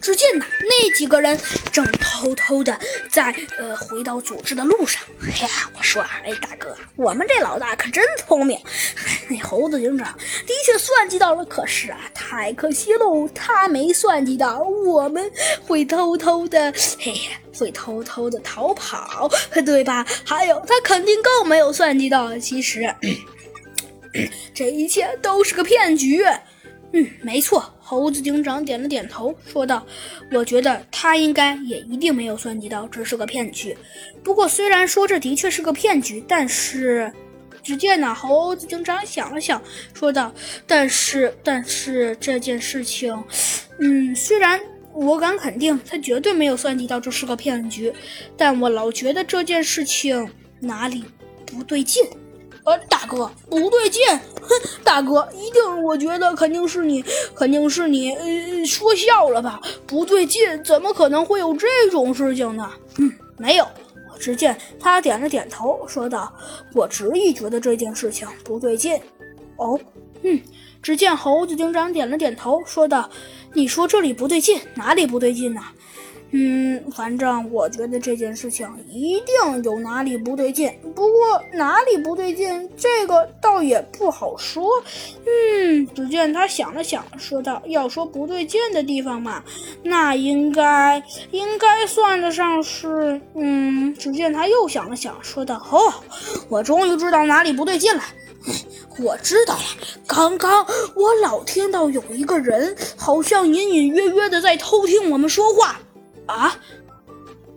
只见呐，那几个人正偷偷的在呃回到组织的路上。哎呀，我说啊，哎，大哥，我们这老大可真聪明。那猴子警长的确算计到了，可是啊，太可惜喽，他没算计到我们会偷偷的，嘿呀，会偷偷的逃跑，对吧？还有，他肯定更没有算计到，其实 这一切都是个骗局。嗯，没错。猴子警长点了点头，说道：“我觉得他应该也一定没有算计到这是个骗局。不过，虽然说这的确是个骗局，但是……只见那猴子警长想了想，说道：‘但是，但是这件事情……嗯，虽然我敢肯定他绝对没有算计到这是个骗局，但我老觉得这件事情哪里不对劲。’”呃，大哥，不对劲！哼，大哥，一定，我觉得肯定是你，肯定是你，呃，说笑了吧？不对劲，怎么可能会有这种事情呢？嗯，没有。只见他点了点头，说道：“我执意觉得这件事情不对劲。”哦，嗯。只见猴子警长点了点头，说道：“你说这里不对劲，哪里不对劲呢？”嗯，反正我觉得这件事情一定有哪里不对劲，不过哪里不对劲，这个倒也不好说。嗯，只见他想了想，说道：“要说不对劲的地方嘛，那应该应该算得上是……嗯。”只见他又想了想，说道：“哦，我终于知道哪里不对劲了。我知道了，刚刚我老听到有一个人，好像隐隐约约的在偷听我们说话。”啊，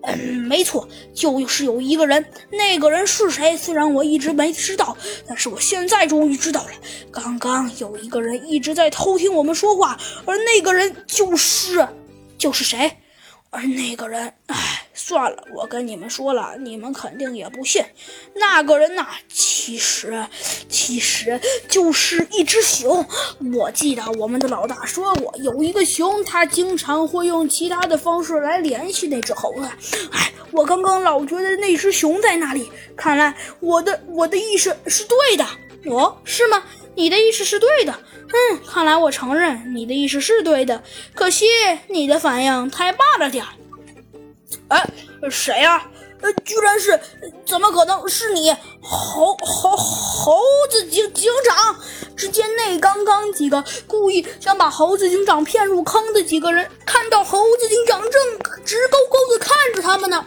嗯，没错，就是有一个人，那个人是谁？虽然我一直没知道，但是我现在终于知道了。刚刚有一个人一直在偷听我们说话，而那个人就是，就是谁？而那个人，唉，算了，我跟你们说了，你们肯定也不信。那个人呐，其实，其实就是一只熊。我记得我们的老大说过，有一个熊，他经常会用其他的方式来联系那只猴子。唉，我刚刚老觉得那只熊在那里，看来我的我的意识是对的。哦，是吗？你的意识是对的。嗯，看来我承认你的意识是对的，可惜你的反应太慢了点儿。哎，谁呀？呃，居然是，怎么可能是你？猴猴猴子警警长！只见那刚刚几个故意想把猴子警长骗入坑的几个人，看到猴子警长正直勾勾的看着他们呢。